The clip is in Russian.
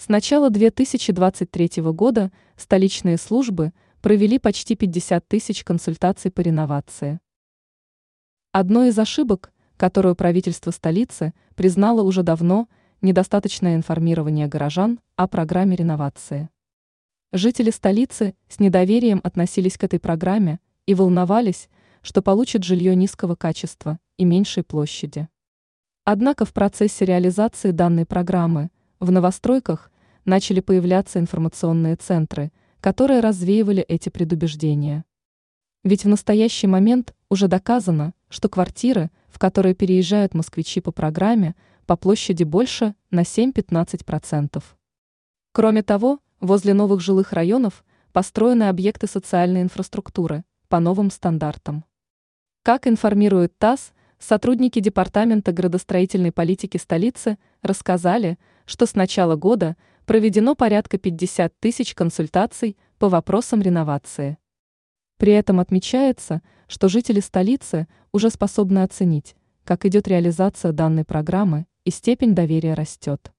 С начала 2023 года столичные службы провели почти 50 тысяч консультаций по реновации. Одной из ошибок, которую правительство столицы признало уже давно, недостаточное информирование горожан о программе реновации. Жители столицы с недоверием относились к этой программе и волновались, что получат жилье низкого качества и меньшей площади. Однако в процессе реализации данной программы в новостройках начали появляться информационные центры, которые развеивали эти предубеждения. Ведь в настоящий момент уже доказано, что квартиры, в которые переезжают москвичи по программе, по площади больше на 7-15%. Кроме того, возле новых жилых районов построены объекты социальной инфраструктуры по новым стандартам. Как информирует ТАСС, сотрудники Департамента градостроительной политики столицы рассказали, что с начала года проведено порядка 50 тысяч консультаций по вопросам реновации. При этом отмечается, что жители столицы уже способны оценить, как идет реализация данной программы и степень доверия растет.